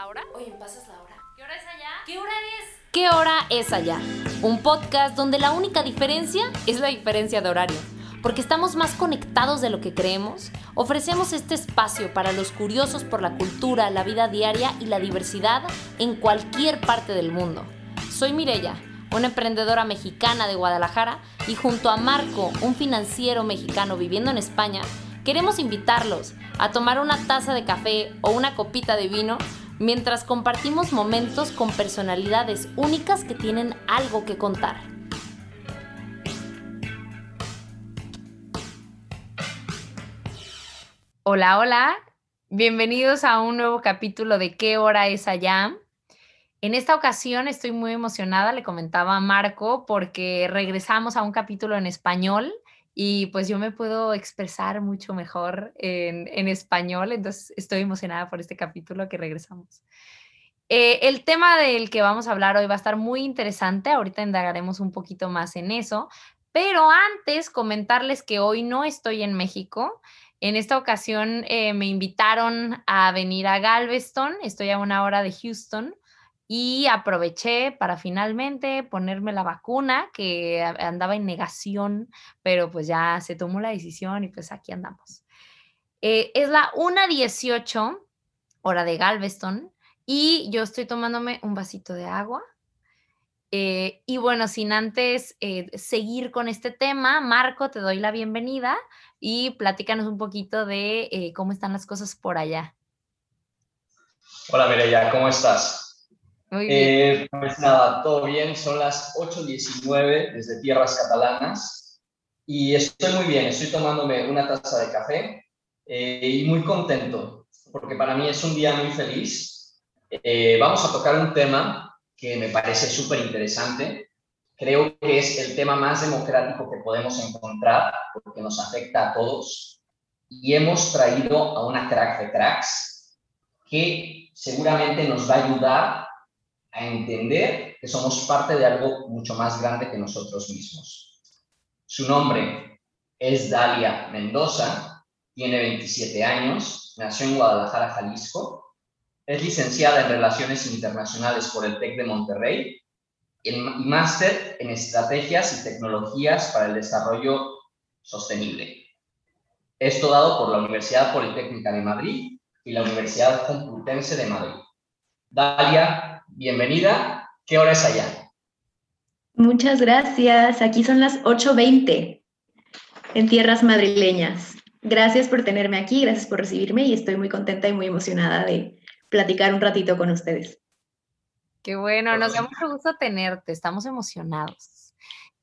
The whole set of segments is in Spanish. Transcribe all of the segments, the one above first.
¿La hora? Oye, ¿pasas la hora? ¿Qué hora es allá? ¿Qué hora es? ¿Qué hora es allá? Un podcast donde la única diferencia es la diferencia de horario. Porque estamos más conectados de lo que creemos, ofrecemos este espacio para los curiosos por la cultura, la vida diaria y la diversidad en cualquier parte del mundo. Soy Mirella, una emprendedora mexicana de Guadalajara, y junto a Marco, un financiero mexicano viviendo en España, queremos invitarlos a tomar una taza de café o una copita de vino mientras compartimos momentos con personalidades únicas que tienen algo que contar. Hola, hola. Bienvenidos a un nuevo capítulo de ¿Qué hora es allá? En esta ocasión estoy muy emocionada, le comentaba a Marco, porque regresamos a un capítulo en español y pues yo me puedo expresar mucho mejor en, español, entonces estoy emocionada por este capítulo que regresamos. Eh, el tema del que vamos a hablar hoy va a estar muy interesante, ahorita indagaremos un poquito más en eso, pero antes comentarles que hoy no estoy en México. En esta ocasión eh, me invitaron a venir a Galveston, estoy a una hora de Houston, y aproveché para finalmente ponerme la vacuna que andaba en negación, pero pues ya se tomó la decisión y pues aquí andamos. Eh, es la 1.18 hora de Galveston y yo estoy tomándome un vasito de agua. Eh, y bueno, sin antes eh, seguir con este tema, Marco, te doy la bienvenida y platícanos un poquito de cómo están las cosas por allá. Hola Mireya, ¿cómo estás? Muy bien. Eh, pues nada, todo bien, son las 8.19 desde tierras catalanas y estoy muy bien, estoy tomándome una taza de café eh, y muy contento porque para mí es un día muy feliz. Eh, vamos a tocar un tema que me parece súper interesante. Creo que es el tema más democrático que podemos encontrar porque nos afecta a todos y hemos traído a una crack de cracks que seguramente nos va a ayudar a entender que somos parte de algo mucho más grande que nosotros mismos. Su nombre es Dalia Mendoza, tiene 27 años, nació en Guadalajara, Jalisco, es licenciada en Relaciones Internacionales por el TEC de Monterrey y máster en Estrategias y Tecnologías para el Desarrollo Sostenible. Esto dado por la Universidad Politécnica de Madrid y la Universidad Complutense de Madrid. Dalia bienvenida. ¿Qué hora es allá? Muchas gracias. Aquí son las 8.20 en tierras madrileñas. Gracias por tenerme aquí, gracias por recibirme y estoy muy contenta y muy emocionada de platicar un ratito con ustedes. Qué bueno, nos da mucho gusto tenerte, estamos emocionados.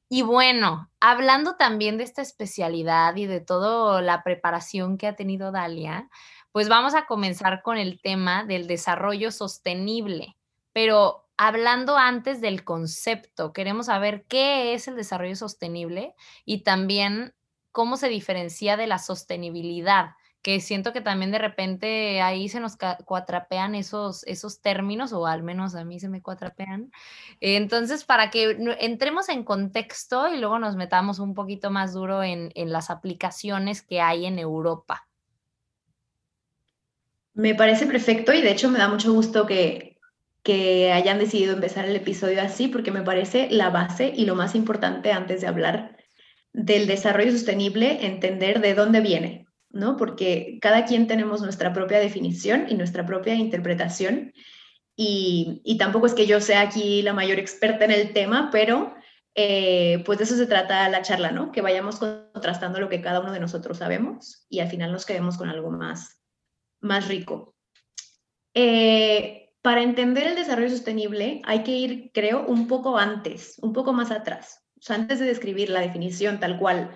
Y bueno, hablando también de esta especialidad y de toda la preparación que ha tenido Dalia, pues vamos a comenzar con el tema del desarrollo sostenible pero hablando antes del concepto, queremos saber qué es el desarrollo sostenible y también cómo se diferencia de la sostenibilidad, que siento que también de repente ahí se nos cuatrapean esos, esos términos, o al menos a mí se me cuatrapean. Entonces, para que entremos en contexto y luego nos metamos un poquito más duro en, en las aplicaciones que hay en Europa. Me parece perfecto y de hecho me da mucho gusto que, que hayan decidido empezar el episodio así, porque me parece la base y lo más importante antes de hablar del desarrollo sostenible, entender de dónde viene, ¿no? Porque cada quien tenemos nuestra propia definición y nuestra propia interpretación. Y, y tampoco es que yo sea aquí la mayor experta en el tema, pero eh, pues de eso se trata la charla, ¿no? Que vayamos contrastando lo que cada uno de nosotros sabemos y al final nos quedemos con algo más, más rico. Eh, para entender el desarrollo sostenible hay que ir, creo, un poco antes, un poco más atrás. O sea, antes de describir la definición tal cual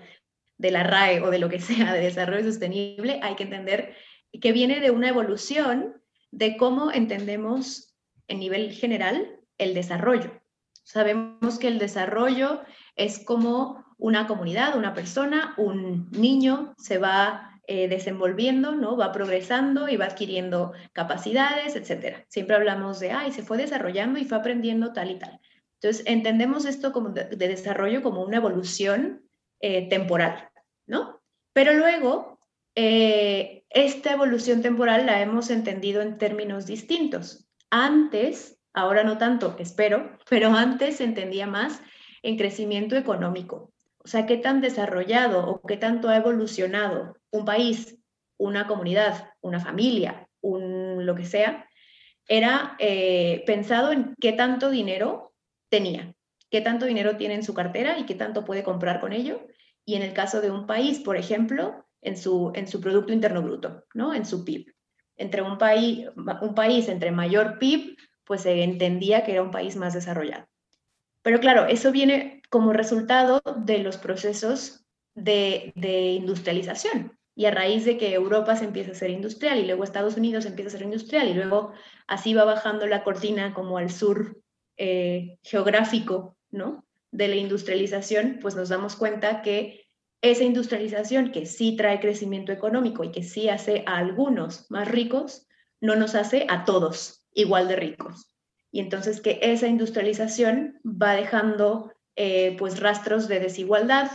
de la RAE o de lo que sea de desarrollo sostenible, hay que entender que viene de una evolución de cómo entendemos en nivel general el desarrollo. Sabemos que el desarrollo es como una comunidad, una persona, un niño se va eh, desenvolviendo, ¿no? Va progresando y va adquiriendo capacidades, etcétera. Siempre hablamos de, ay, se fue desarrollando y fue aprendiendo tal y tal. Entonces, entendemos esto como de, desarrollo como una evolución eh, temporal, ¿no? Pero luego, eh, esta evolución temporal la hemos entendido en términos distintos. antes, ahora no tanto, espero, pero antes se entendía más en crecimiento económico. O sea, qué tan desarrollado o qué tanto ha evolucionado un país, una comunidad, una familia, un lo que sea, era eh, pensado en qué tanto dinero tenía, qué tanto dinero tiene en su cartera y qué tanto puede comprar con ello. Y en el caso de un país, por ejemplo, en su, Producto Interno Bruto, ¿no? en su PIB. Entre un país, un país entre mayor PIB, pues se entendía que era un país más desarrollado. Pero claro, eso viene como resultado de los procesos de, industrialización. Y a raíz de que Europa se empieza a ser industrial y luego Estados Unidos empieza a ser industrial y luego así va bajando la cortina como al sur eh, geográfico, ¿no? De la industrialización, pues nos damos cuenta que esa industrialización que sí trae crecimiento económico y que sí hace a algunos más ricos, no nos hace a todos igual de ricos y entonces que esa industrialización va dejando eh, pues rastros de desigualdad,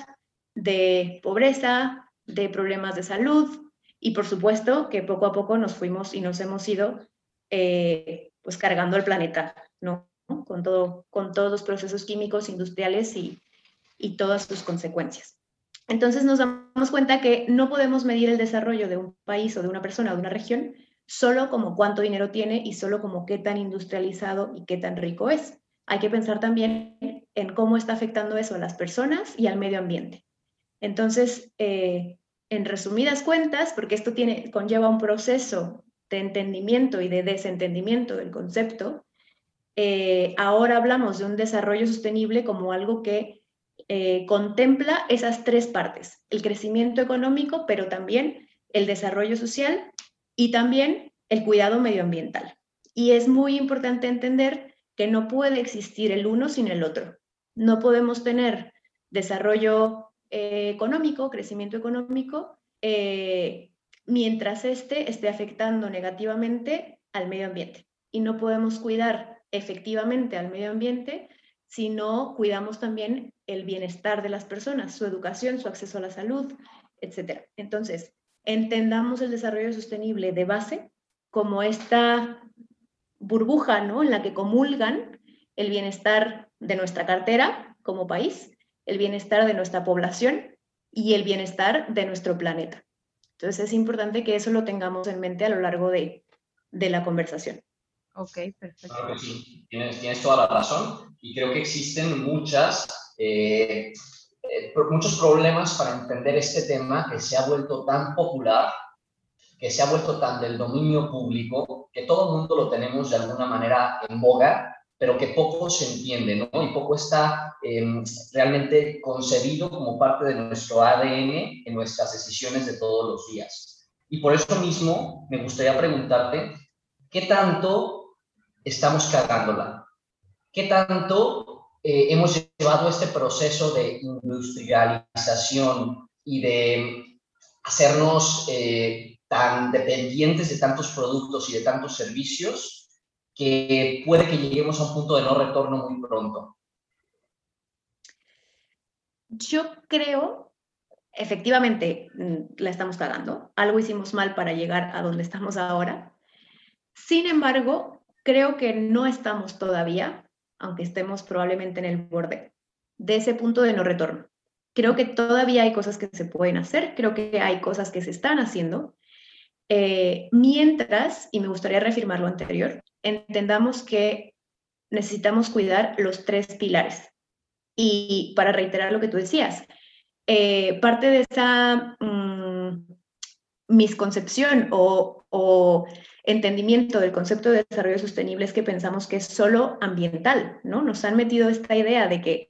de pobreza, de problemas de salud y por supuesto que poco a poco nos fuimos y nos hemos ido eh, pues cargando el planeta, ¿no? Con, todo, con todos los procesos químicos industriales y, y todas sus consecuencias. Entonces nos damos cuenta que no podemos medir el desarrollo de un país o de una persona o de una región solo como cuánto dinero tiene y solo como qué tan industrializado y qué tan rico es. Hay que pensar también en cómo está afectando eso a las personas y al medio ambiente. Entonces, eh, en resumidas cuentas, porque esto tiene, conlleva un proceso de entendimiento y de desentendimiento del concepto, eh, ahora hablamos de un desarrollo sostenible como algo que eh, contempla esas tres partes, el crecimiento económico, pero también el desarrollo social y también el cuidado medioambiental. Y es muy importante entender que no puede existir el uno sin el otro. No podemos tener desarrollo eh, económico, crecimiento económico, eh, mientras este esté afectando negativamente al medio ambiente. Y no podemos cuidar efectivamente al medio ambiente si no cuidamos también el bienestar de las personas, su educación, su acceso a la salud, etc. Entonces, entendamos el desarrollo sostenible de base como esta burbuja ¿no? en la que comulgan el bienestar de nuestra cartera como país, el bienestar de nuestra población y el bienestar de nuestro planeta. Entonces es importante que eso lo tengamos en mente a lo largo de, la conversación. Ok, perfecto. Claro que sí, tienes, tienes, toda la razón y creo que existen muchas eh, eh, muchos problemas para entender este tema que se ha vuelto tan popular, que se ha vuelto tan del dominio público, que todo el mundo lo tenemos de alguna manera en boga, pero que poco se entiende, ¿no? Y poco está em, realmente concebido como parte de nuestro ADN en nuestras decisiones de todos los días. Y por eso mismo me gustaría preguntarte, ¿qué tanto estamos cagándola? ¿Qué tanto eh, hemos llevado este proceso de industrialización y de hacernos eh, tan dependientes de tantos productos y de tantos servicios que puede que lleguemos a un punto de no retorno muy pronto. Yo creo, efectivamente, mm, la estamos cagando. Algo hicimos mal para llegar a donde estamos ahora. Sin embargo, creo que no estamos todavía aunque estemos probablemente en el borde, de ese punto de no retorno. Creo que todavía hay cosas que se pueden hacer, creo que hay cosas que se están haciendo, eh, mientras, y me gustaría reafirmar lo anterior, entendamos que necesitamos cuidar los tres pilares. Y para reiterar lo que tú decías, eh, parte de esa mm, misconcepción o, o entendimiento del concepto de desarrollo sostenible es que pensamos que es solo ambiental, ¿no? Nos han metido esta idea de que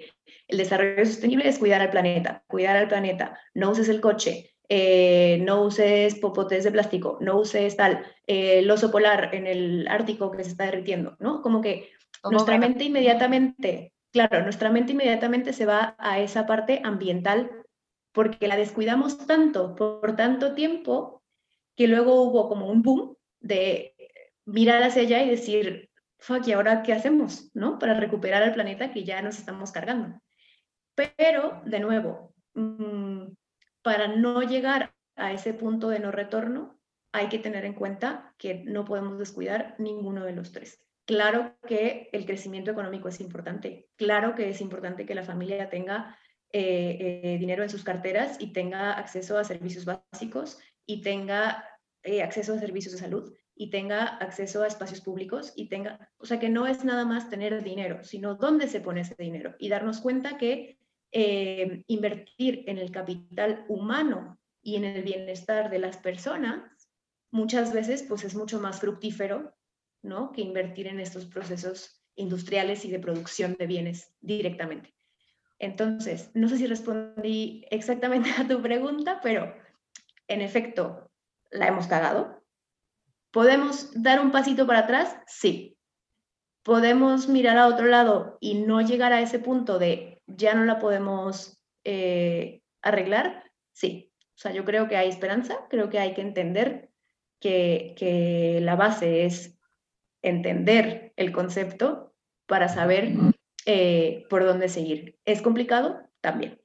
el desarrollo sostenible es cuidar al planeta, cuidar al planeta, no uses el coche, eh, no uses popotes de plástico, no uses tal, eh, el oso polar en el Ártico que se está derritiendo, ¿no? Como que nuestra mente inmediatamente, claro, nuestra mente inmediatamente se va a esa parte ambiental porque la descuidamos tanto por tanto tiempo que luego hubo como un boom de mirar hacia allá y decir, fuck, ¿y ahora qué hacemos? ¿No? Para recuperar al planeta que ya nos estamos cargando. Pero, de nuevo, mm, para no llegar a ese punto de no retorno, hay que tener en cuenta que no podemos descuidar ninguno de los tres. claro que el crecimiento económico es importante, claro que es importante que la familia tenga eh, eh, dinero en sus carteras y tenga acceso a servicios básicos y tenga eh, acceso a servicios de salud y tenga acceso a espacios públicos y tenga, o sea, que no es nada más tener dinero, sino dónde se pone ese dinero y darnos cuenta que invertir en el capital humano y en el bienestar de las personas muchas veces pues es mucho más fructífero, ¿no? Que invertir en estos procesos industriales y de producción de bienes directamente. Entonces, no sé si respondí exactamente a tu pregunta, pero en efecto, la hemos cagado. ¿Podemos dar un pasito para atrás? Sí. ¿Podemos mirar a otro lado y no llegar a ese punto de ya no la podemos eh, arreglar? Sí. O sea, yo creo que hay esperanza, creo que hay que entender que, que la base es entender el concepto para saber eh, por dónde seguir. ¿Es complicado? También.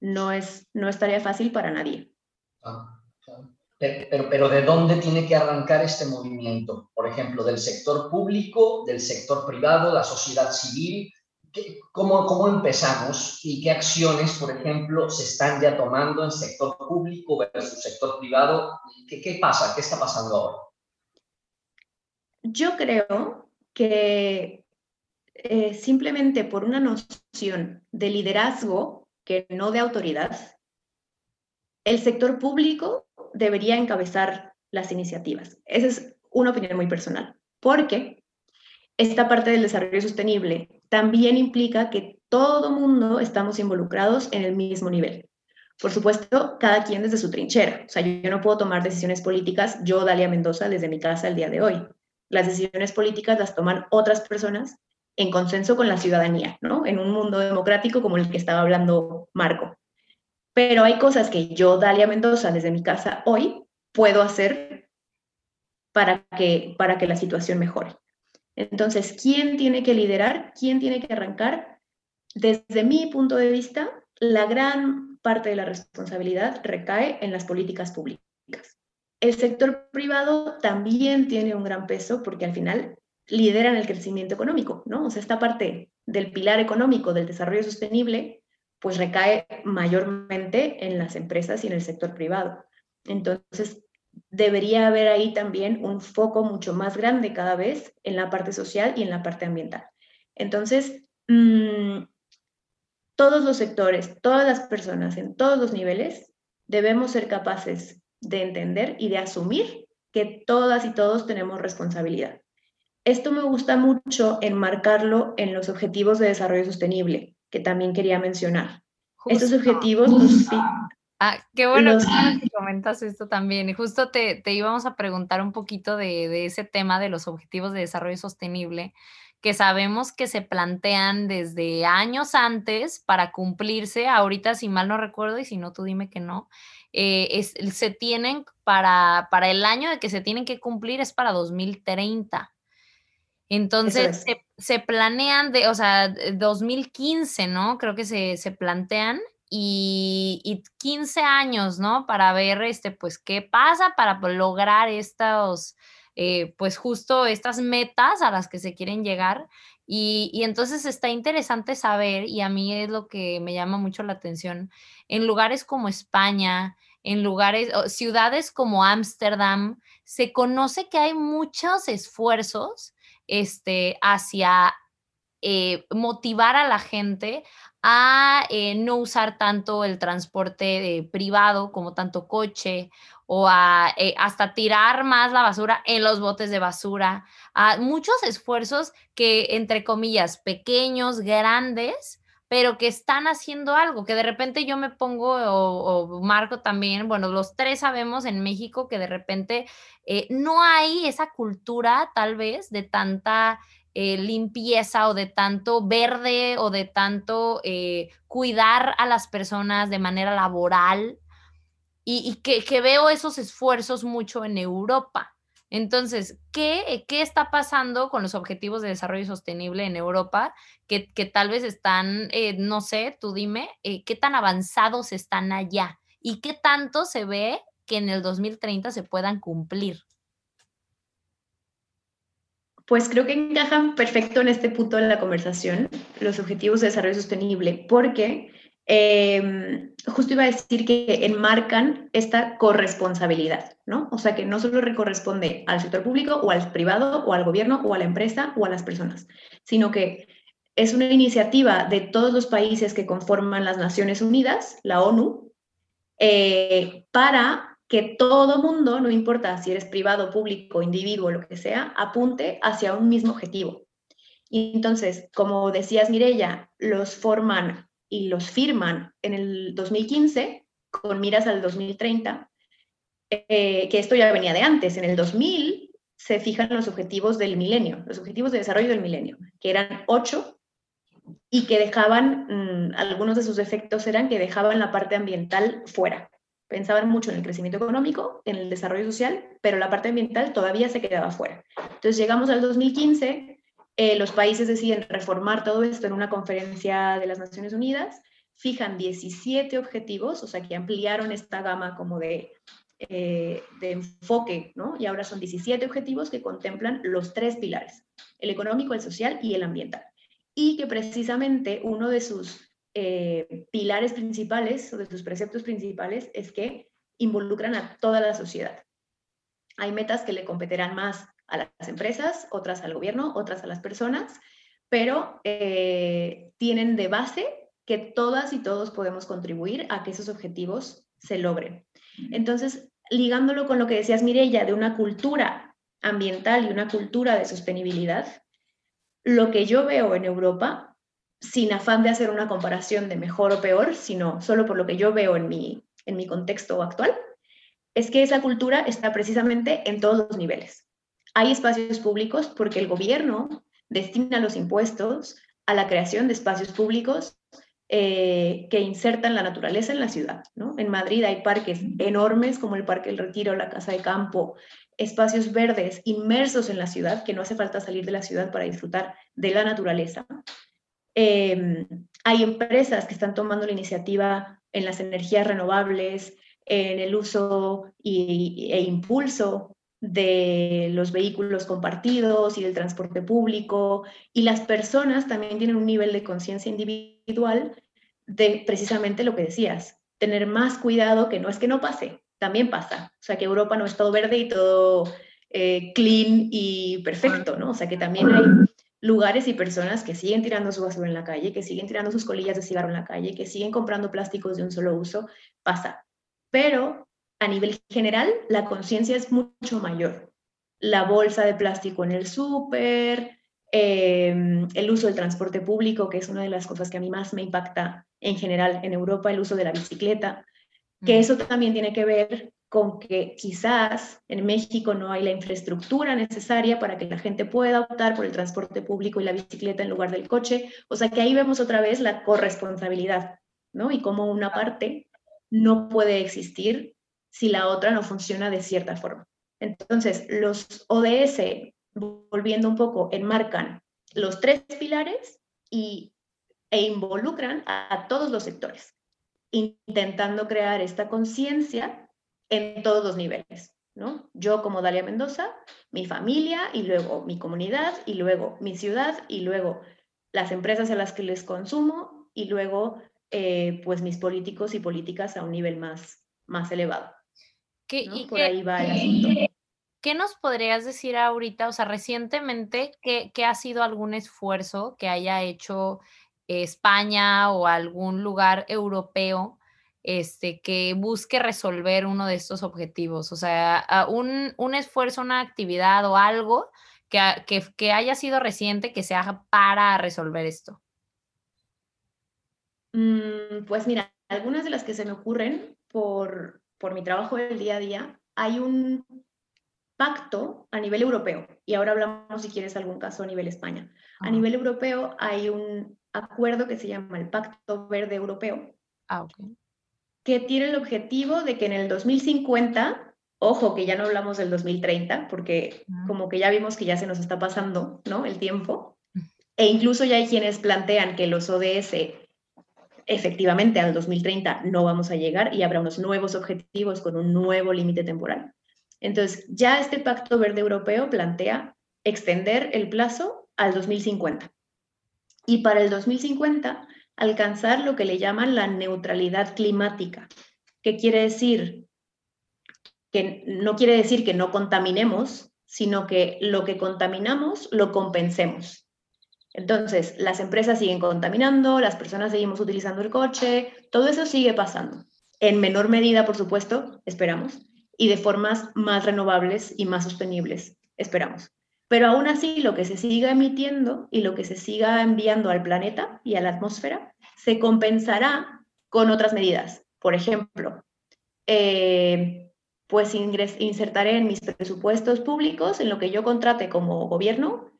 No es, no es tarea fácil para nadie. Ah, pero, pero, ¿de dónde tiene que arrancar este movimiento? Por ejemplo, del sector público, del sector privado, la sociedad civil. ¿Cómo, ¿Cómo empezamos y qué acciones, por ejemplo, se están ya tomando en sector público versus sector privado? ¿Qué, qué pasa? ¿Qué está pasando ahora? Yo creo que eh, simplemente por una noción de liderazgo que no de autoridad, el sector público debería encabezar las iniciativas. Esa es una opinión muy personal, porque esta parte del desarrollo sostenible también implica que todo mundo estamos involucrados en el mismo nivel. Por supuesto, cada quien desde su trinchera. O sea, yo no puedo tomar decisiones políticas, yo, Dalia Mendoza, desde mi casa el día de hoy. Las decisiones políticas las toman otras personas en consenso con la ciudadanía, ¿no? En un mundo democrático como el que estaba hablando Marco. Pero hay cosas que yo, Dalia Mendoza, desde mi casa hoy, puedo hacer para que, para que la situación mejore. Entonces, ¿quién tiene que liderar? ¿Quién tiene que arrancar? Desde mi punto de vista, la gran parte de la responsabilidad recae en las políticas públicas. El sector privado también tiene un gran peso porque al final lideran el crecimiento económico, ¿no? O sea, esta parte del pilar económico del desarrollo sostenible, pues recae mayormente en las empresas y en el sector privado. Entonces, debería haber ahí también un foco mucho más grande cada vez en la parte social y en la parte ambiental. Entonces, mm, todos los sectores, todas las personas en todos los niveles, debemos ser capaces de entender y de asumir que todas y todos tenemos responsabilidad. Esto me gusta mucho enmarcarlo en los objetivos de desarrollo sostenible, que también quería mencionar. Estos objetivos Ah, qué bueno que comentas esto también. Y justo te, te, íbamos a preguntar un poquito de, de, ese tema de los objetivos de desarrollo sostenible, que sabemos que se plantean desde años antes para cumplirse. Ahorita, si mal no recuerdo, y si no, tú dime que no, eh, se tienen para, para el año de que se tienen que cumplir es para 2030. Entonces se, planean de, o sea, 2015, ¿no? Creo que se, plantean y, 15 años, ¿no? Para ver, este, pues, qué pasa para lograr estos, eh, pues, justo estas metas a las que se quieren llegar. Y, y, entonces está interesante saber, y a mí es lo que me llama mucho la atención, en lugares como España, en lugares, ciudades como Ámsterdam, se conoce que hay muchos esfuerzos este, hacia eh, motivar a la gente a eh, no usar tanto el transporte eh, privado como tanto coche o a, hasta tirar más la basura en los botes de basura. a muchos esfuerzos que, entre comillas, pequeños, grandes, pero que están haciendo algo, que de repente yo me pongo, o, Marco también, bueno, los tres sabemos en México que de repente eh, no hay esa cultura tal vez de tanta eh, limpieza o de tanto verde o de tanto eh, cuidar a las personas de manera laboral y, que, veo esos esfuerzos mucho en Europa. Entonces, ¿qué, ¿qué, está pasando con los objetivos de desarrollo sostenible en Europa? Que, que tal vez están, eh, no sé, tú dime, ¿qué tan avanzados están allá? ¿Y qué tanto se ve que en el 2030 se puedan cumplir? Pues creo que encajan perfecto en este punto de la conversación los objetivos de desarrollo sostenible, porque eh, justo iba a decir que enmarcan esta corresponsabilidad, ¿no? O sea, que no solo corresponde al sector público o al privado o al gobierno o a la empresa o a las personas, sino que es una iniciativa de todos los países que conforman las Naciones Unidas, la ONU, eh, para que todo mundo, no importa si eres privado, público, individuo, lo que sea, apunte hacia un mismo objetivo. Y entonces, como decías, Mirella, los forman y los firman en el 2015 con miras al 2030, eh, que esto ya venía de antes. En el 2000 se fijan los objetivos del milenio, los objetivos de desarrollo del milenio, que eran ocho y que dejaban, mm, algunos de sus efectos eran que dejaban la parte ambiental fuera. Pensaban mucho en el crecimiento económico, en el desarrollo social, pero la parte ambiental todavía se quedaba fuera. Entonces llegamos al 2015 eh, los países deciden reformar todo esto en una conferencia de las Naciones Unidas, fijan 17 objetivos, o sea que ampliaron esta gama como de, eh, de enfoque, ¿no? Y ahora son 17 objetivos que contemplan los tres pilares, el económico, el social y el ambiental. Y que precisamente uno de sus eh, pilares principales o de sus preceptos principales es que involucran a toda la sociedad. Hay metas que le competirán más a las empresas, otras al gobierno, otras a las personas, pero eh, tienen de base que todas y todos podemos contribuir a que esos objetivos se logren. Entonces, ligándolo con lo que decías, Mirella, de una cultura ambiental y una cultura de sostenibilidad, lo que yo veo en Europa, sin afán de hacer una comparación de mejor o peor, sino solo por lo que yo veo en mi, en mi contexto actual, es que esa cultura está precisamente en todos los niveles. Hay espacios públicos porque el gobierno destina los impuestos a la creación de espacios públicos eh, que insertan la naturaleza en la ciudad. En Madrid hay parques enormes como el Parque El Retiro, la Casa de Campo, espacios verdes inmersos en la ciudad, que no hace falta salir de la ciudad para disfrutar de la naturaleza. Em, hay empresas que están tomando la iniciativa en las energías renovables, en el uso e impulso de los vehículos compartidos y del transporte público, y las personas también tienen un nivel de conciencia individual de precisamente lo que decías, tener más cuidado que no es que no pase, también pasa. O sea, que Europa no es todo verde y todo eh, clean y perfecto, ¿no? O sea, que también hay lugares y personas que siguen tirando su basura en la calle, que siguen tirando sus colillas de cigarro en la calle, que siguen comprando plásticos de un solo uso, pasa. Pero a nivel general, la conciencia es mucho mayor. La bolsa de plástico en el súper, em, el uso del transporte público, que es una de las cosas que a mí más me impacta en general en Europa, el uso de la bicicleta, que mm. eso también tiene que ver con que quizás en México no hay la infraestructura necesaria para que la gente pueda optar por el transporte público y la bicicleta en lugar del coche. O sea que ahí vemos otra vez la corresponsabilidad, ¿no? Y cómo una parte no puede existir si la otra no funciona de cierta forma. Entonces, los ODS, volviendo un poco, enmarcan los tres pilares y, e involucran a, todos los sectores, intentando crear esta conciencia en todos los niveles. ¿no? Yo como Dalia Mendoza, mi familia y luego mi comunidad y luego mi ciudad y luego las empresas a las que les consumo y luego eh, pues mis políticos y políticas a un nivel más, más elevado. ¿Qué, Por ahí va el asunto. ¿Qué nos podrías decir ahorita, o sea, recientemente, qué, ha sido algún esfuerzo que haya hecho España o algún lugar europeo este, que busque resolver uno de estos objetivos? O sea, un, un esfuerzo, una actividad o algo que, que, que, haya sido reciente que se haga para resolver esto. Mm, pues mira, algunas de las que se me ocurren por, por mi trabajo del día a día, hay un pacto a nivel europeo, y ahora hablamos si quieres algún caso a nivel España. A nivel europeo hay un acuerdo que se llama el Pacto Verde Europeo, ah, que tiene el objetivo de que en el 2050, ojo que ya no hablamos del 2030, porque como que ya vimos que ya se nos está pasando ¿no? el tiempo, e incluso ya hay quienes plantean que los ODS efectivamente al 2030 no vamos a llegar y habrá unos nuevos objetivos con un nuevo límite temporal. Entonces, ya este Pacto Verde Europeo plantea extender el plazo al 2050. Y para el 2050, alcanzar lo que le llaman la neutralidad climática. ¿Qué quiere decir? Que no quiere decir que no contaminemos, sino que lo que contaminamos lo compensemos. Entonces, las empresas siguen contaminando, las personas seguimos utilizando el coche, todo eso sigue pasando. En menor medida, por supuesto, esperamos, y de formas más renovables y más sostenibles, esperamos. Pero aún así, lo que se siga emitiendo y lo que se siga enviando al planeta y a la atmósfera se compensará con otras medidas. Por ejemplo, eh, pues insertaré en mis presupuestos públicos, en lo que yo contrate como gobierno,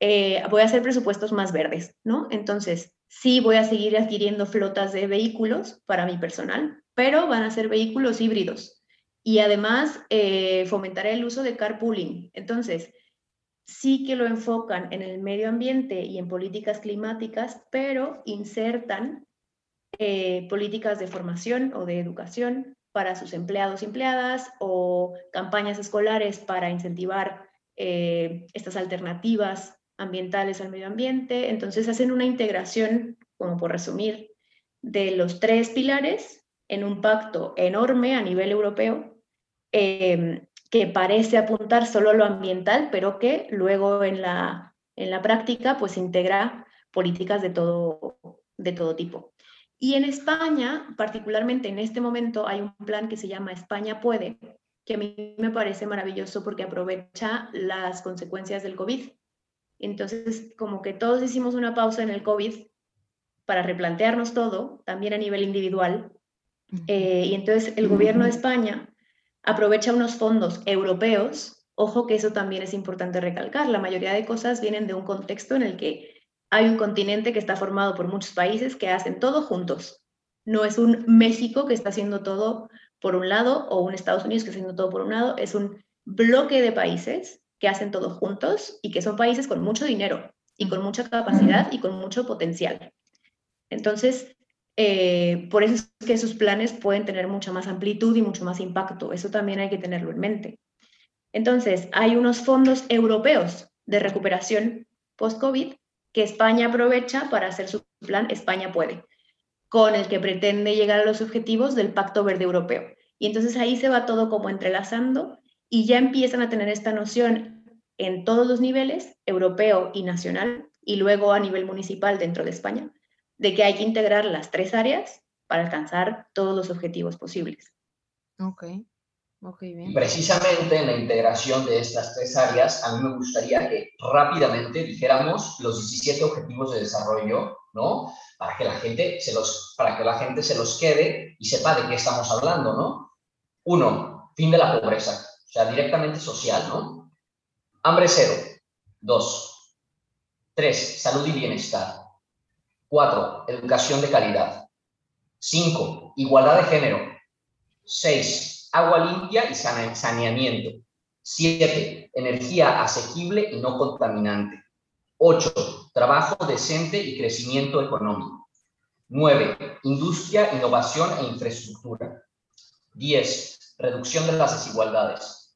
eh, voy a hacer presupuestos más verdes, ¿no? Entonces, sí voy a seguir adquiriendo flotas de vehículos para mi personal, pero van a ser vehículos híbridos. Y además, eh, fomentaré el uso de carpooling. Entonces, sí que lo enfocan en el medio ambiente y en políticas climáticas, pero insertan eh, políticas de formación o de educación para sus empleados y empleadas o campañas escolares para incentivar estas alternativas ambientales al medio ambiente. Entonces hacen una integración, como por resumir, de los tres pilares en un pacto enorme a nivel europeo em, que parece apuntar solo a lo ambiental, pero que luego en la, en la práctica pues integra políticas de todo, de todo tipo. Y en España, particularmente en este momento, hay un plan que se llama España Puede, que a mí me parece maravilloso porque aprovecha las consecuencias del COVID entonces, como que todos hicimos una pausa en el COVID para replantearnos todo, también a nivel individual. Eh, y entonces el gobierno de España aprovecha unos fondos europeos. Ojo que eso también es importante recalcar. La mayoría de cosas vienen de un contexto en el que hay un continente que está formado por muchos países que hacen todo juntos. No es un México que está haciendo todo por un lado o un Estados Unidos que está haciendo todo por un lado. Es un bloque de países que hacen todo juntos y que son países con mucho dinero y con mucha capacidad y con mucho potencial. Entonces, eh, por eso es que sus planes pueden tener mucha más amplitud y mucho más impacto. Eso también hay que tenerlo en mente. Entonces, hay unos fondos europeos de recuperación post-COVID que España aprovecha para hacer su plan España puede, con el que pretende llegar a los objetivos del Pacto Verde Europeo. Y entonces ahí se va todo como entrelazando y ya empiezan a tener esta noción en todos los niveles, europeo y nacional, y luego a nivel municipal dentro de España, de que hay que integrar las tres áreas para alcanzar todos los objetivos posibles. Ok, ok, bien. precisamente en la integración de estas tres áreas, a mí me gustaría que rápidamente dijéramos los 17 objetivos de desarrollo, ¿no? Para que la gente se los, para que la gente se los quede y sepa de qué estamos hablando, ¿no? Uno, fin de la pobreza o sea, directamente social, ¿no? Hambre cero. Dos. Tres, salud y bienestar. Cuatro, educación de calidad. Cinco, igualdad de género. Seis, agua limpia y saneamiento. Siete, energía asequible y no contaminante. Ocho, trabajo decente y crecimiento económico. Nueve, industria, innovación e infraestructura. Diez, reducción de las desigualdades.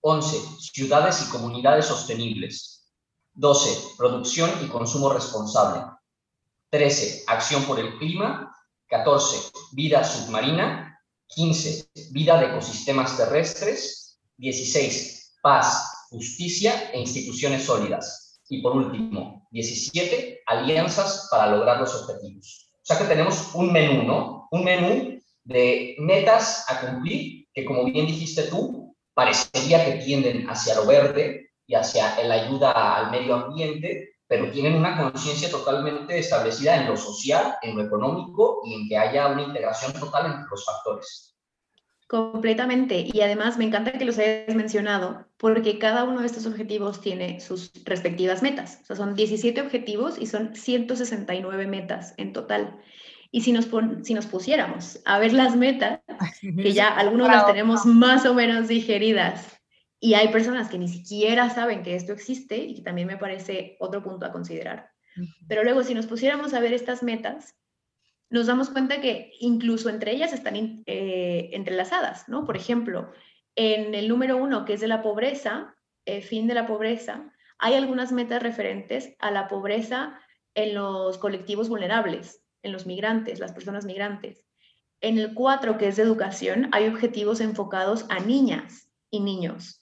11. Ciudades y comunidades sostenibles. 12. Producción y consumo responsable. 13. Acción por el clima. 14. Vida submarina. 15. Vida de ecosistemas terrestres. 16. Paz, justicia e instituciones sólidas. Y por último, 17. Alianzas para lograr los objetivos. O sea que tenemos un menú, ¿no? Un menú de metas a cumplir que, como bien dijiste tú, parecería que tienden hacia lo verde y hacia la ayuda al medio ambiente, pero tienen una conciencia totalmente establecida en lo social, en lo económico y en que haya una integración total entre los factores. Completamente. Y además me encanta que los hayas mencionado, porque cada uno de estos objetivos tiene sus respectivas metas. O sea, son 17 objetivos y son 169 metas en total. Y si nos, si nos pusiéramos a ver las metas, que ya algunos las tenemos más o menos digeridas, y hay personas que ni siquiera saben que esto existe, y que también me parece otro punto a considerar. Pero luego, si nos pusiéramos a ver estas metas, nos damos cuenta que incluso entre ellas están eh, entrelazadas, ¿no? Por ejemplo, en el número uno, que es de la pobreza, eh, fin de la pobreza, hay algunas metas referentes a la pobreza en los colectivos vulnerables, en los migrantes, las personas migrantes. En el 4, que es de educación, hay objetivos enfocados a niñas y niños.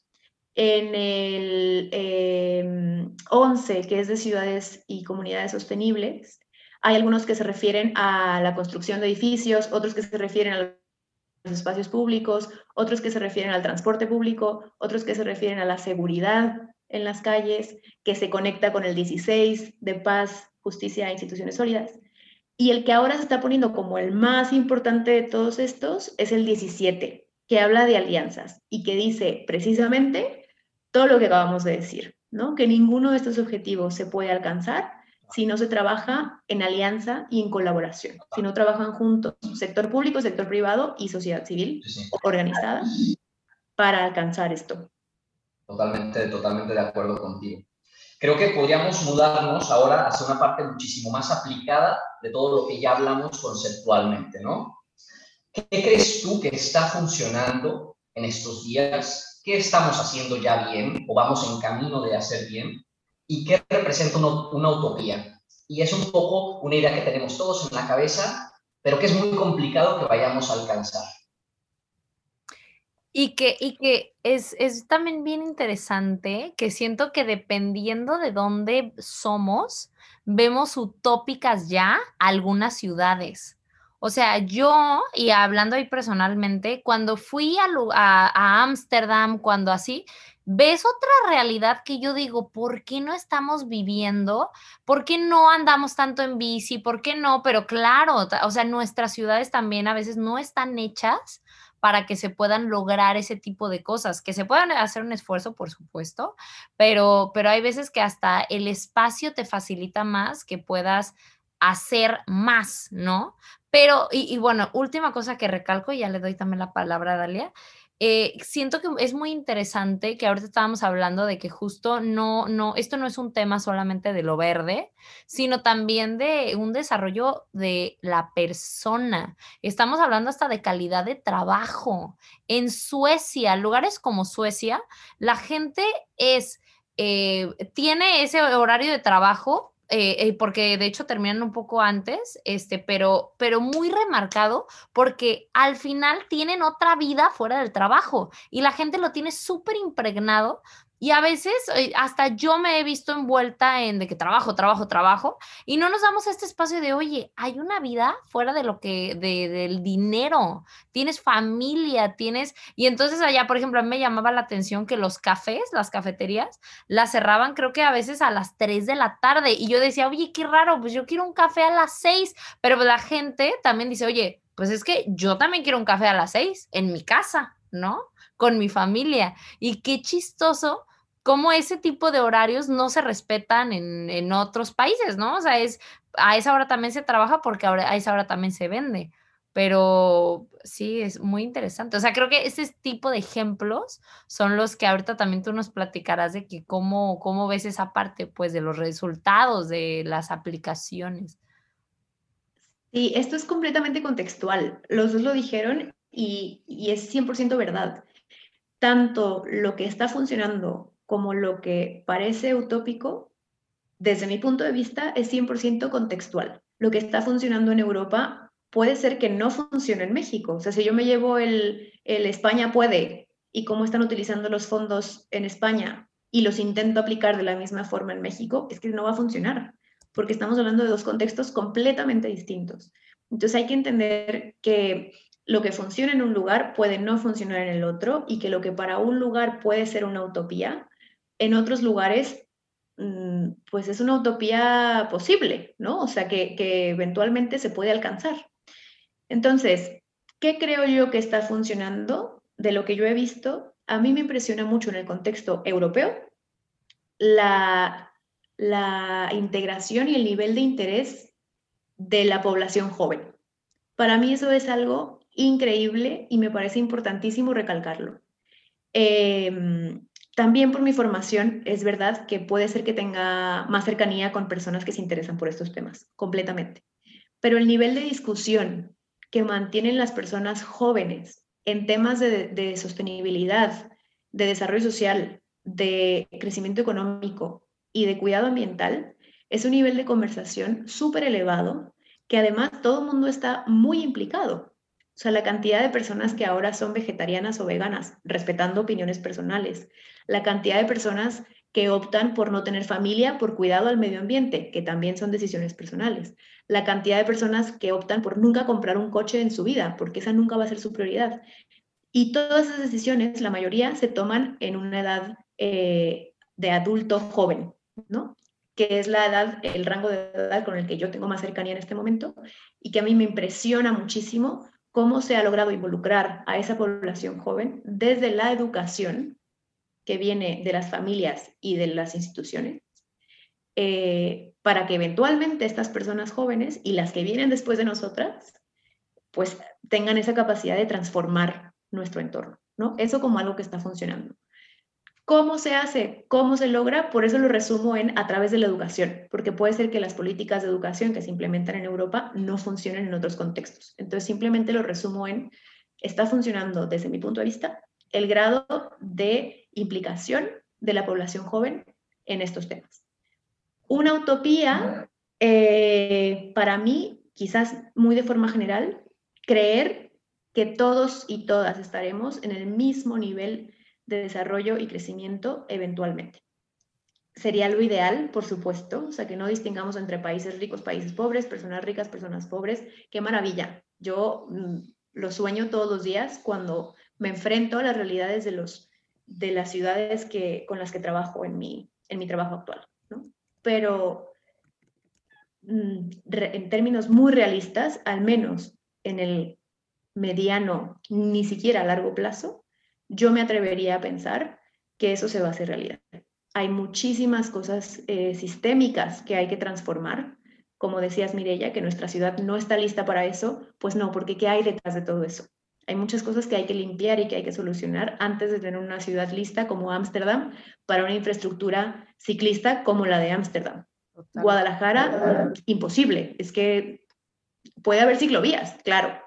En el 11, em, que es de ciudades y comunidades sostenibles, hay algunos que se refieren a la construcción de edificios, otros que se refieren a los espacios públicos, otros que se refieren al transporte público, otros que se refieren a la seguridad en las calles, que se conecta con el 16 de paz, justicia e instituciones sólidas. Y el que ahora se está poniendo como el más importante de todos estos es el 17, que habla de alianzas y que dice precisamente todo lo que acabamos de decir, ¿no? Que ninguno de estos objetivos se puede alcanzar si no se trabaja en alianza y en colaboración, si no trabajan juntos sector público, sector privado y sociedad civil organizada para alcanzar esto. Totalmente, totalmente de acuerdo contigo. Creo que podríamos mudarnos ahora hacia una parte muchísimo más aplicada de todo lo que ya hablamos conceptualmente, ¿no? ¿Qué crees tú que está funcionando en estos días? ¿Qué estamos haciendo ya bien o vamos en camino de hacer bien? ¿Y qué representa una, utopía? Y es un poco una idea que tenemos todos en la cabeza, pero que es muy complicado que vayamos a alcanzar. Y que, y que es, es, también bien interesante que siento que dependiendo de dónde somos, vemos utópicas ya algunas ciudades. O sea, yo, y hablando ahí personalmente, cuando fui a Ámsterdam, cuando así, ves otra realidad que yo digo, ¿por qué no estamos viviendo? ¿Por qué no andamos tanto en bici? ¿Por qué no? Pero claro, o sea, nuestras ciudades también a veces no están hechas para que se puedan lograr ese tipo de cosas, que se puedan hacer un esfuerzo, por supuesto, pero, pero hay veces que hasta el espacio te facilita más que puedas hacer más, ¿no? Pero, y, bueno, última cosa que recalco, y ya le doy también la palabra a Dalia, eh, siento que es muy interesante que ahorita estábamos hablando de que justo no, no, esto no es un tema solamente de lo verde, sino también de un desarrollo de la persona. Estamos hablando hasta de calidad de trabajo. En Suecia, lugares como Suecia, la gente es, eh, tiene ese horario de trabajo eh, eh, porque de hecho terminan un poco antes, este, pero, pero muy remarcado porque al final tienen otra vida fuera del trabajo y la gente lo tiene súper impregnado y a veces eh, hasta yo me he visto envuelta en de que trabajo, trabajo, trabajo, y no nos damos este espacio de, oye, hay una vida fuera de lo que, de, del dinero, tienes familia, tienes, y entonces allá, por ejemplo, a mí me llamaba la atención que los cafés, las cafeterías, las cerraban creo que a veces a las 3 de la tarde, y yo decía, oye, qué raro, pues yo quiero un café a las 6, pero la gente también dice, oye, pues es que yo también quiero un café a las 6 en mi casa, ¿no? Con mi familia. Y qué chistoso cómo ese tipo de horarios no se respetan en, otros países, ¿no? O sea, es, a esa hora también se trabaja porque ahora, a esa hora también se vende. Pero sí, es muy interesante. O sea, creo que ese tipo de ejemplos son los que ahorita también tú nos platicarás de que cómo, cómo ves esa parte, pues, de los resultados de las aplicaciones. Sí, esto es completamente contextual. Los dos lo dijeron y, y es 100% verdad. Tanto lo que está funcionando como lo que parece utópico, desde mi punto de vista, es 100% contextual. Lo que está funcionando en Europa puede ser que no funcione en México. O sea, si yo me llevo el, el España puede y cómo están utilizando los fondos en España y los intento aplicar de la misma forma en México, es que no va a funcionar, porque estamos hablando de dos contextos completamente distintos. Entonces hay que entender que lo que funciona en un lugar puede no funcionar en el otro y que lo que para un lugar puede ser una utopía, en otros lugares, mm, pues es una utopía posible, ¿no? O sea, que, eventualmente se puede alcanzar. Entonces, ¿qué creo yo que está funcionando de lo que yo he visto? A mí me impresiona mucho en el contexto europeo la, la integración y el nivel de interés de la población joven. Para mí eso es algo increíble y me parece importantísimo recalcarlo. Eh, también por mi formación, es verdad que puede ser que tenga más cercanía con personas que se interesan por estos temas, completamente. Pero el nivel de discusión que mantienen las personas jóvenes en temas de, sostenibilidad, de desarrollo social, de crecimiento económico, y de cuidado ambiental es un nivel de conversación súper elevado que además todo el mundo está muy implicado. O sea, la cantidad de personas que ahora son vegetarianas o veganas, respetando opiniones personales, la cantidad de personas que optan por no tener familia por cuidado al medio ambiente, que también son decisiones personales, la cantidad de personas que optan por nunca comprar un coche en su vida, porque esa nunca va a ser su prioridad. Y todas esas decisiones, la mayoría, se toman en una edad eh, de adulto joven, ¿no? que es la edad, el rango de edad con el que yo tengo más cercanía en este momento y que a mí me impresiona muchísimo cómo se ha logrado involucrar a esa población joven desde la educación que viene de las familias y de las instituciones, eh, para que eventualmente estas personas jóvenes y las que vienen después de nosotras, pues tengan esa capacidad de transformar nuestro entorno, ¿no? Eso como algo que está funcionando. ¿Cómo se hace? ¿Cómo se logra? Por eso lo resumo en a través de la educación, porque puede ser que las políticas de educación que se implementan en Europa no funcionen en otros contextos. Entonces simplemente lo resumo en, está funcionando desde mi punto de vista el grado de implicación de la población joven en estos temas. Una utopía, eh, para mí, quizás muy de forma general, creer que todos y todas estaremos en el mismo nivel de desarrollo y crecimiento eventualmente. Sería lo ideal, por supuesto, o sea, que no distingamos entre países ricos, países pobres, personas ricas, personas pobres. Qué maravilla. Yo mm, lo sueño todos los días cuando me enfrento a las realidades de, los, de las ciudades que, con las que trabajo en mi, en mi trabajo actual. Pero mm, en términos muy realistas, al menos en el mediano, ni siquiera a largo plazo, yo me atrevería a pensar que eso se va a hacer realidad. Hay muchísimas cosas eh, sistémicas que hay que transformar. Como decías, Mirella, que nuestra ciudad no está lista para eso, pues no, porque ¿qué hay detrás de todo eso? Hay muchas cosas que hay que limpiar y que hay que solucionar antes de tener una ciudad lista como Ámsterdam para una infraestructura ciclista como la de Ámsterdam. Guadalajara, imposible. Es que puede haber ciclovías, claro,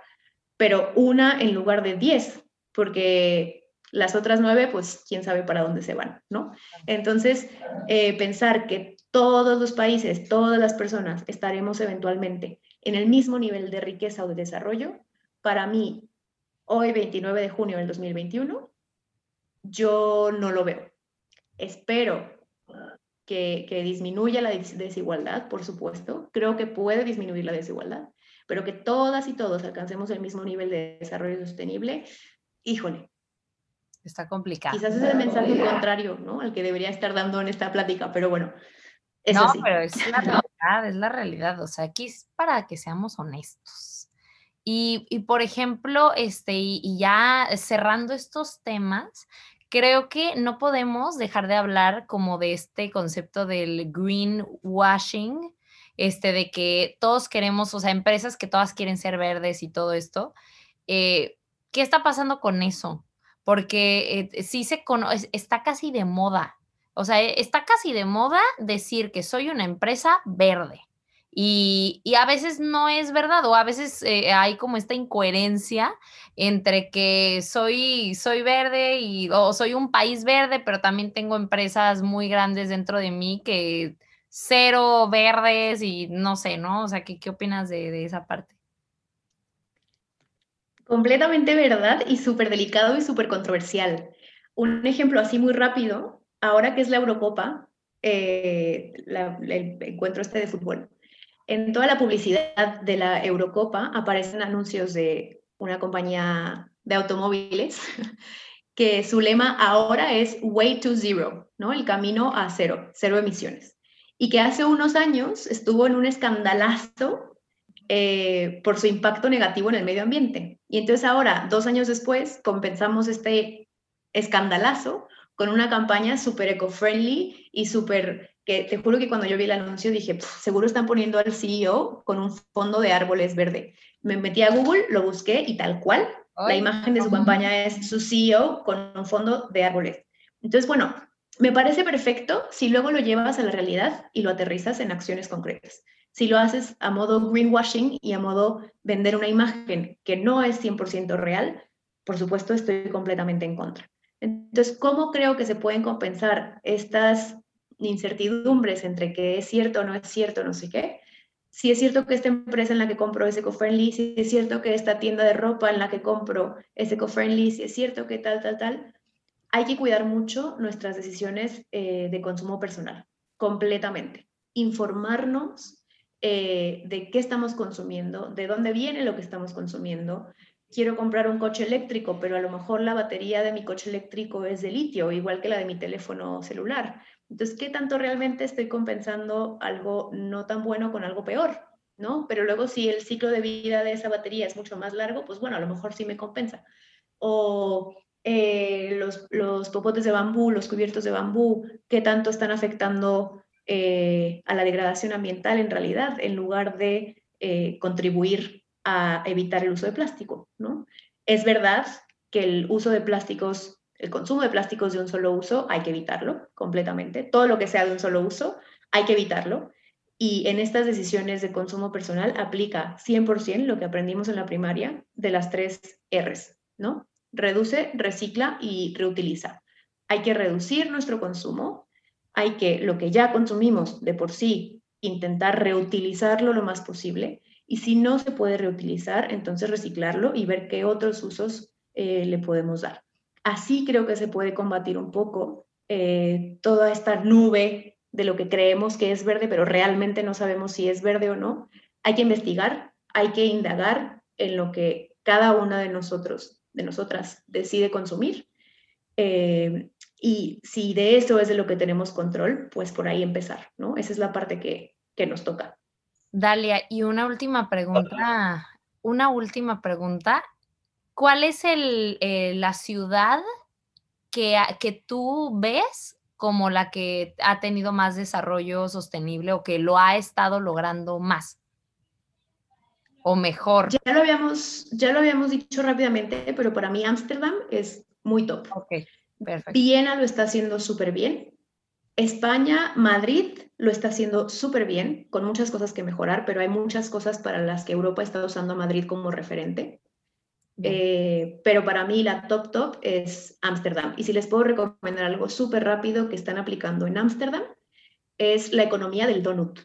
pero una en lugar de diez, porque las otras nueve, pues quién sabe para dónde se van, ¿no? Entonces, eh, pensar que todos los países, todas las personas estaremos eventualmente en el mismo nivel de riqueza o de desarrollo, para mí, hoy 29 de junio del 2021, yo no lo veo. Espero que, que, disminuya la desigualdad, por supuesto. Creo que puede disminuir la desigualdad, pero que todas y todos alcancemos el mismo nivel de desarrollo sostenible. Híjole, Está complicado. Quizás es el mensaje contrario, ¿no? Al que debería estar dando en esta plática, pero bueno. Es no, pero es la realidad, es la realidad. O sea, aquí es para que seamos honestos. Y, y por ejemplo, este, y, y ya cerrando estos temas, creo que no podemos dejar de hablar como de este concepto del greenwashing, este, de que todos queremos, o sea, empresas que todas quieren ser verdes y todo esto. Eh, ¿Qué está pasando con eso? Porque eh, sí se conoce, está casi de moda. O sea, e, está casi de moda decir que soy una empresa verde. Y, y a veces no es verdad, o a veces eh, hay como esta incoherencia entre que soy, soy verde y, o soy un país verde, pero también tengo empresas muy grandes dentro de mí que cero verdes y no sé, ¿no? O sea, ¿qué, qué opinas de, de esa parte? Completamente verdad y súper delicado y súper controversial. Un ejemplo así muy rápido, ahora que es la Eurocopa, eh, el encuentro este de fútbol, en toda la publicidad de la Eurocopa aparecen anuncios de una compañía de automóviles que su lema ahora es Way to Zero, ¿no? El camino a cero, cero emisiones. Y que hace unos años estuvo en un escandalazo eh, por su impacto negativo en el medio ambiente. Y entonces ahora, dos años después, compensamos este escandalazo con una campaña súper eco-friendly y súper, que te juro que cuando yo vi el anuncio dije, seguro están poniendo al CEO con un fondo de árboles verde. Me metí a Google, lo busqué y tal cual, la imagen de su campaña es su CEO con un fondo de árboles. Entonces, bueno, me parece perfecto si luego lo llevas a la realidad y lo aterrizas en acciones concretas. Si lo haces a modo greenwashing y a modo vender una imagen que no es 100% real, por supuesto estoy completamente en contra. Entonces, ¿cómo creo que se pueden compensar estas incertidumbres entre qué es cierto o no es cierto, no sé qué, si es cierto que esta empresa en la que compro es eco-friendly, si es cierto que esta tienda de ropa en la que compro es eco-friendly, si es cierto que tal, tal, tal, hay que cuidar mucho nuestras decisiones eh, de consumo personal, completamente. Informarnos eh, de qué estamos consumiendo, de dónde viene lo que estamos consumiendo, quiero comprar un coche eléctrico, pero a lo mejor la batería de mi coche eléctrico es de litio, igual que la de mi teléfono celular. Entonces, ¿qué tanto realmente estoy compensando algo no tan bueno con algo peor? ¿No? Pero luego si el ciclo de vida de esa batería es mucho más largo, pues bueno, a lo mejor sí me compensa. O eh, los, los, popotes de bambú, los cubiertos de bambú, ¿qué tanto están afectando eh, a la degradación ambiental en realidad, en lugar de eh, contribuir a evitar el uso de plástico, ¿no? Es verdad que el uso de plásticos, el consumo de plásticos de un solo uso, hay que evitarlo completamente. Todo lo que sea de un solo uso, hay que evitarlo. Y en estas decisiones de consumo personal aplica 100% lo que aprendimos en la primaria de las tres Rs, ¿no? Reduce, recicla y reutiliza. Hay que reducir nuestro consumo, hay que lo que ya consumimos de por sí, intentar reutilizarlo lo más posible y si no se puede reutilizar, entonces reciclarlo y ver qué otros usos eh, le podemos dar. Así creo que se puede combatir un poco eh, toda esta nube de lo que creemos que es verde, pero realmente no sabemos si es verde o no. Hay que investigar, hay que indagar en lo que cada una de nosotros, de nosotras, decide consumir. Eh, y si de eso es de lo que tenemos control, pues por ahí empezar, ¿no? Esa es la parte que, que nos toca. Dalia, y una última pregunta, una última pregunta. ¿Cuál es el, eh, la ciudad que, que tú ves como la que ha tenido más desarrollo sostenible o que lo ha estado logrando más? O mejor. Ya lo habíamos, ya lo habíamos dicho rápidamente, pero para mí Ámsterdam es muy top. Ok, perfecto. Viena lo está haciendo súper bien. España, Madrid lo está haciendo súper bien, con muchas cosas que mejorar, pero hay muchas cosas para las que Europa está usando a Madrid como referente. Eh, pero para mí la top top es Ámsterdam. Y si les puedo recomendar algo súper rápido que están aplicando en Ámsterdam, es la economía del donut,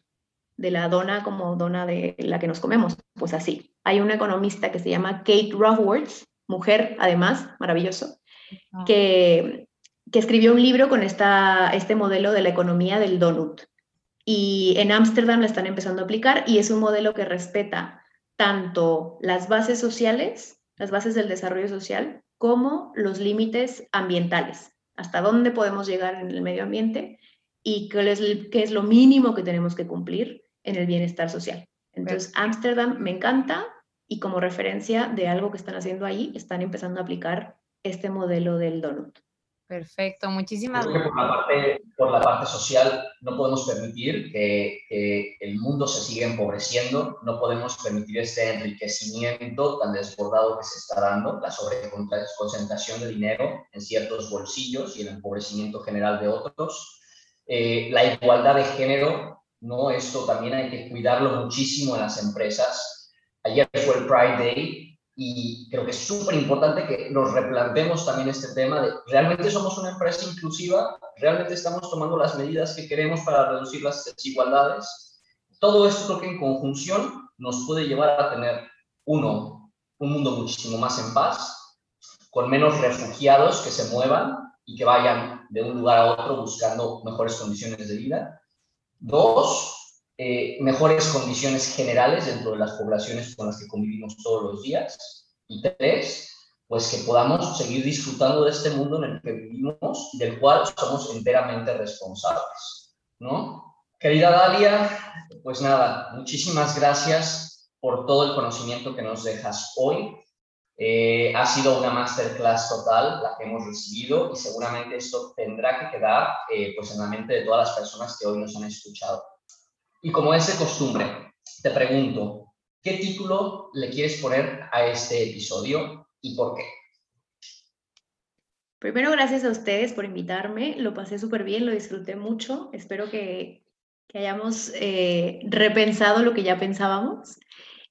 de la dona como dona de la que nos comemos. Pues así. Hay una economista que se llama Kate Rothworth, mujer además, maravilloso, que que escribió un libro con esta, este modelo de la economía del donut. Y en Ámsterdam la están empezando a aplicar y es un modelo que respeta tanto las bases sociales, las bases del desarrollo social, como los límites ambientales, hasta dónde podemos llegar en el medio ambiente y qué es, qué es lo mínimo que tenemos que cumplir en el bienestar social. Entonces, Ámsterdam me encanta y como referencia de algo que están haciendo ahí, están empezando a aplicar este modelo del donut. Perfecto, muchísimas gracias. Por la, parte, por la parte social no podemos permitir que, que, el mundo se siga empobreciendo, no podemos permitir este enriquecimiento tan desbordado que se está dando, la sobreconcentración de dinero en ciertos bolsillos y el empobrecimiento general de otros. Eh, la igualdad de género, ¿no? esto también hay que cuidarlo muchísimo en las empresas. Ayer fue el Pride Day y creo que es súper importante que nos replantemos también este tema de realmente somos una empresa inclusiva, realmente estamos tomando las medidas que queremos para reducir las desigualdades. Todo esto creo que en conjunción nos puede llevar a tener, uno, un mundo muchísimo más en paz, con menos refugiados que se muevan y que vayan de un lugar a otro buscando mejores condiciones de vida. Dos, eh, mejores condiciones generales dentro de las poblaciones con las que convivimos todos los días. Y tres, pues que podamos seguir disfrutando de este mundo en el que vivimos y del cual somos enteramente responsables. ¿no? Querida Dalia, pues nada, muchísimas gracias por todo el conocimiento que nos dejas hoy. Eh, ha sido una masterclass total la que hemos recibido y seguramente esto tendrá que quedar eh, pues en la mente de todas las personas que hoy nos han escuchado. Y como es de costumbre, te pregunto, ¿qué título le quieres poner a este episodio y por qué? Primero, gracias a ustedes por invitarme. Lo pasé súper bien, lo disfruté mucho. Espero que, hayamos eh, repensado lo que ya pensábamos.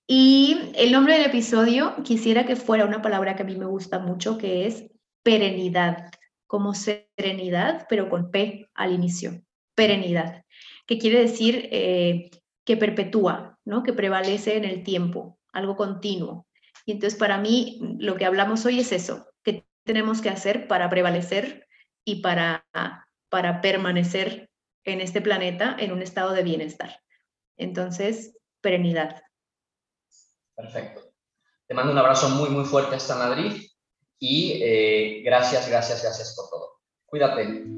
Y el nombre del episodio quisiera que fuera una palabra que a mí me gusta mucho, que es perenidad, como serenidad, pero con P al inicio. perenidad, que quiere decir eh, que perpetúa, ¿no? que prevalece en el tiempo, algo continuo. Y entonces para mí lo que hablamos hoy es eso, que tenemos que hacer para prevalecer y para, para permanecer en este planeta en un estado de bienestar. Entonces, perenidad. Perfecto. Te mando un abrazo muy, muy fuerte hasta Madrid y eh, gracias, gracias, gracias por todo. Cuídate.